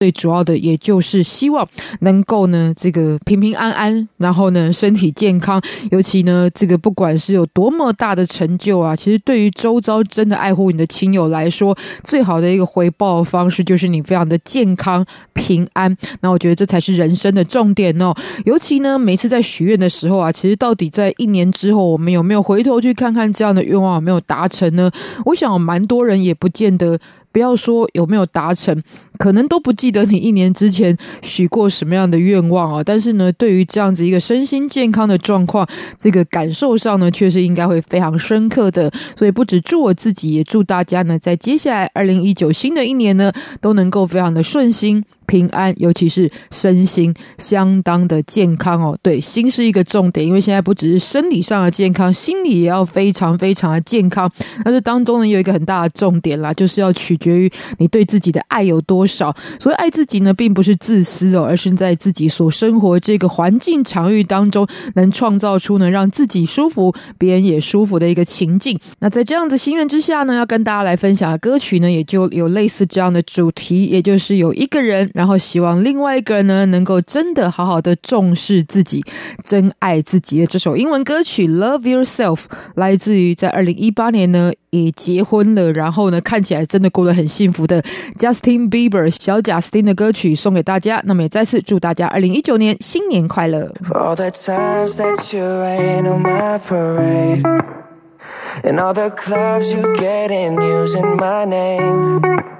最主要的也就是希望能够呢，这个平平安安，然后呢，身体健康。尤其呢，这个不管是有多么大的成就啊，其实对于周遭真的爱护你的亲友来说，最好的一个回报方式就是你非常的健康平安。那我觉得这才是人生的重点哦。尤其呢，每次在许愿的时候啊，其实到底在一年之后，我们有没有回头去看看这样的愿望有没有达成呢？我想，蛮多人也不见得。不要说有没有达成，可能都不记得你一年之前许过什么样的愿望啊。但是呢，对于这样子一个身心健康的状况，这个感受上呢，确实应该会非常深刻的。所以不止祝我自己，也祝大家呢，在接下来二零一九新的一年呢，都能够非常的顺心。平安，尤其是身心相当的健康哦。对，心是一个重点，因为现在不只是生理上的健康，心理也要非常非常的健康。但是当中呢，有一个很大的重点啦，就是要取决于你对自己的爱有多少。所以爱自己呢，并不是自私哦，而是在自己所生活这个环境场域当中，能创造出能让自己舒服、别人也舒服的一个情境。那在这样的心愿之下呢，要跟大家来分享的歌曲呢，也就有类似这样的主题，也就是有一个人。然后希望另外一个人呢，能够真的好好的重视自己，真爱自己的这首英文歌曲《Love Yourself》，来自于在二零一八年呢也结婚了，然后呢看起来真的过得很幸福的 Justin Bieber 小贾斯汀的歌曲送给大家。那么也再次祝大家二零一九年新年快乐。You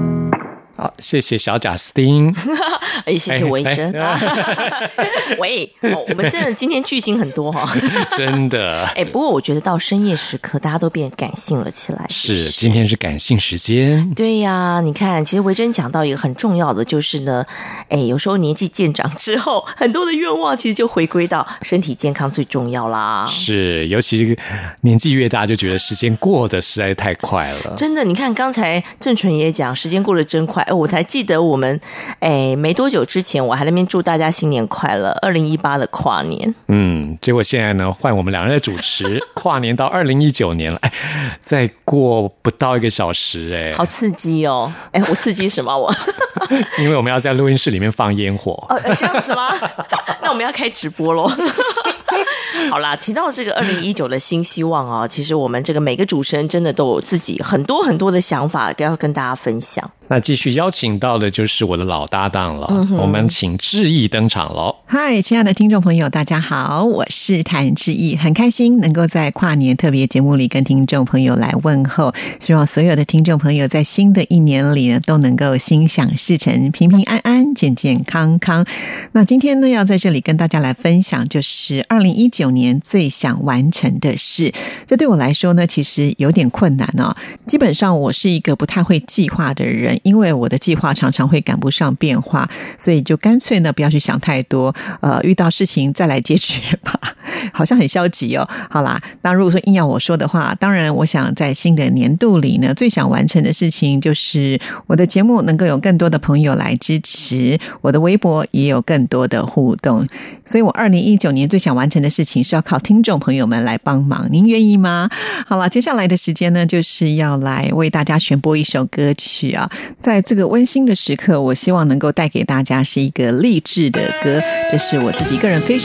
好，谢谢小贾斯汀，哎，谢谢维珍。喂，我们真的今天巨星很多哈，真的。哎，不过我觉得到深夜时刻，大家都变感性了起来。是，今天是感性时间。对呀，你看，其实维珍讲到一个很重要的，就是呢，哎，有时候年纪渐长之后，很多的愿望其实就回归到身体健康最重要啦。是，尤其年纪越大，就觉得时间过得实在太快了。真的，你看刚才郑纯也讲，时间过得真快。我才记得我们，哎，没多久之前我还那边祝大家新年快乐，二零一八的跨年。嗯，结果现在呢，换我们两人在主持跨年到二零一九年了，哎，再过不到一个小时，哎，好刺激哦！哎，我刺激什么？我 因为我们要在录音室里面放烟火。哦，这样子吗？那我们要开直播喽。好啦，提到这个二零一九的新希望啊，其实我们这个每个主持人真的都有自己很多很多的想法都要跟大家分享。那继续邀请到的就是我的老搭档了，我们请志毅登场喽。嗨，亲爱的听众朋友，大家好，我是谭志毅，很开心能够在跨年特别节目里跟听众朋友来问候。希望所有的听众朋友在新的一年里呢，都能够心想事成，平平安安，健健康康。那今天呢，要在这里跟大家来分享，就是二零一九年最想完成的事。这对我来说呢，其实有点困难哦。基本上，我是一个不太会计划的人。因为我的计划常常会赶不上变化，所以就干脆呢不要去想太多，呃，遇到事情再来解决吧。好像很消极哦。好啦，那如果说硬要我说的话，当然我想在新的年度里呢，最想完成的事情就是我的节目能够有更多的朋友来支持，我的微博也有更多的互动。所以我二零一九年最想完成的事情是要靠听众朋友们来帮忙，您愿意吗？好了，接下来的时间呢，就是要来为大家选播一首歌曲啊。在这个温馨的时刻，我希望能够带给大家是一个励志的歌，这是我自己个人非常